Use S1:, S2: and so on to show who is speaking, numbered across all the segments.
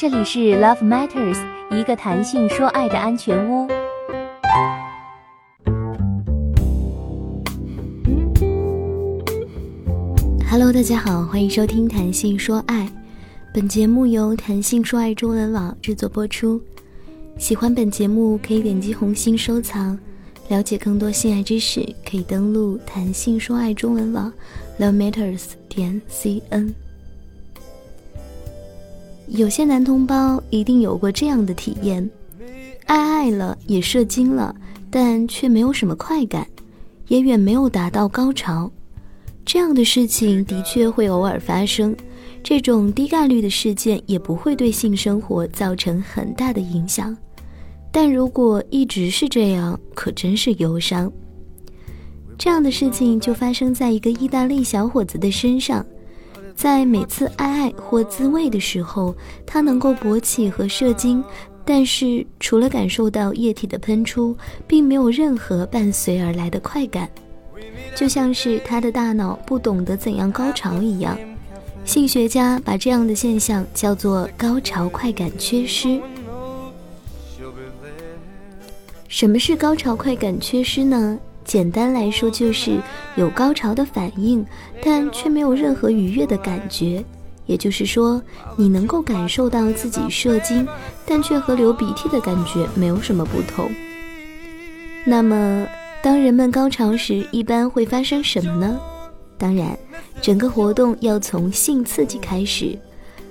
S1: 这里是 Love Matters，一个谈性说爱的安全屋。Hello，大家好，欢迎收听谈性说爱。本节目由谈性说爱中文网制作播出。喜欢本节目可以点击红心收藏。了解更多性爱知识，可以登录谈性说爱中文网 Love Matters 点 cn。有些男同胞一定有过这样的体验：爱爱了，也射精了，但却没有什么快感，也远没有达到高潮。这样的事情的确会偶尔发生，这种低概率的事件也不会对性生活造成很大的影响。但如果一直是这样，可真是忧伤。这样的事情就发生在一个意大利小伙子的身上。在每次爱爱或自慰的时候，他能够勃起和射精，但是除了感受到液体的喷出，并没有任何伴随而来的快感，就像是他的大脑不懂得怎样高潮一样。性学家把这样的现象叫做高潮快感缺失。什么是高潮快感缺失呢？简单来说，就是有高潮的反应，但却没有任何愉悦的感觉。也就是说，你能够感受到自己射精，但却和流鼻涕的感觉没有什么不同。那么，当人们高潮时，一般会发生什么呢？当然，整个活动要从性刺激开始。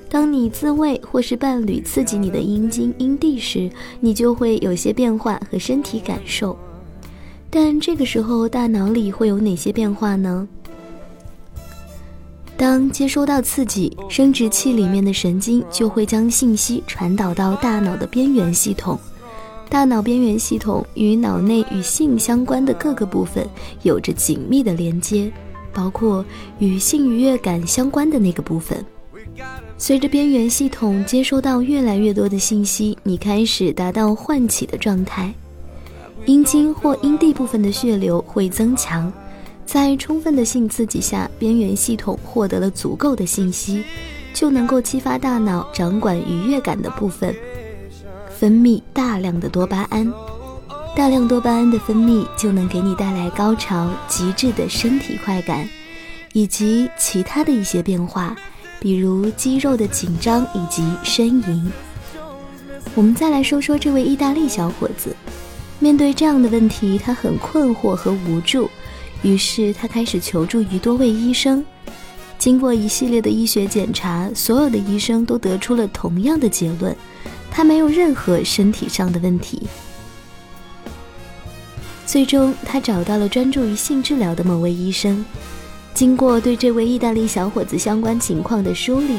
S1: 当你自慰或是伴侣刺激你的阴茎、阴蒂时，你就会有些变化和身体感受。但这个时候，大脑里会有哪些变化呢？当接收到刺激，生殖器里面的神经就会将信息传导到大脑的边缘系统。大脑边缘系统与脑内与性相关的各个部分有着紧密的连接，包括与性愉悦感相关的那个部分。随着边缘系统接收到越来越多的信息，你开始达到唤起的状态。阴茎或阴蒂部分的血流会增强，在充分的性刺激下，边缘系统获得了足够的信息，就能够激发大脑掌管愉悦感的部分，分泌大量的多巴胺。大量多巴胺的分泌就能给你带来高潮、极致的身体快感，以及其他的一些变化，比如肌肉的紧张以及呻吟。我们再来说说这位意大利小伙子。面对这样的问题，他很困惑和无助，于是他开始求助于多位医生。经过一系列的医学检查，所有的医生都得出了同样的结论：他没有任何身体上的问题。最终，他找到了专注于性治疗的某位医生。经过对这位意大利小伙子相关情况的梳理，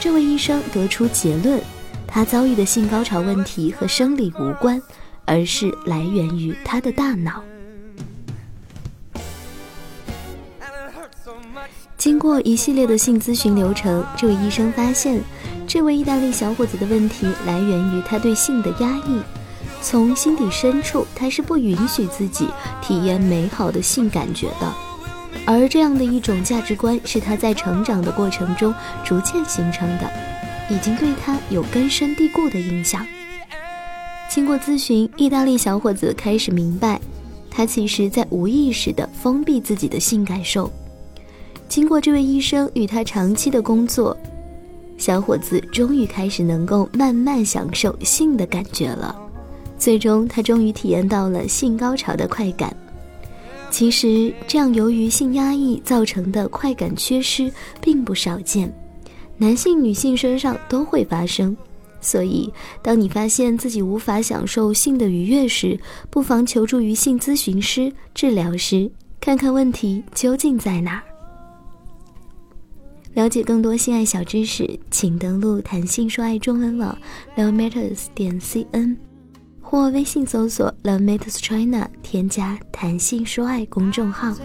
S1: 这位医生得出结论：他遭遇的性高潮问题和生理无关。而是来源于他的大脑。经过一系列的性咨询流程，这位医生发现，这位意大利小伙子的问题来源于他对性的压抑。从心底深处，他是不允许自己体验美好的性感觉的。而这样的一种价值观，是他在成长的过程中逐渐形成的，已经对他有根深蒂固的影响。经过咨询，意大利小伙子开始明白，他其实在无意识地封闭自己的性感受。经过这位医生与他长期的工作，小伙子终于开始能够慢慢享受性的感觉了。最终，他终于体验到了性高潮的快感。其实，这样由于性压抑造成的快感缺失并不少见，男性、女性身上都会发生。所以，当你发现自己无法享受性的愉悦时，不妨求助于性咨询师、治疗师，看看问题究竟在哪儿。了解更多性爱小知识，请登录“谈性说爱”中文网 “love matters” 点 cn，或微信搜索 “love matters China”，添加“谈性说爱”公众号。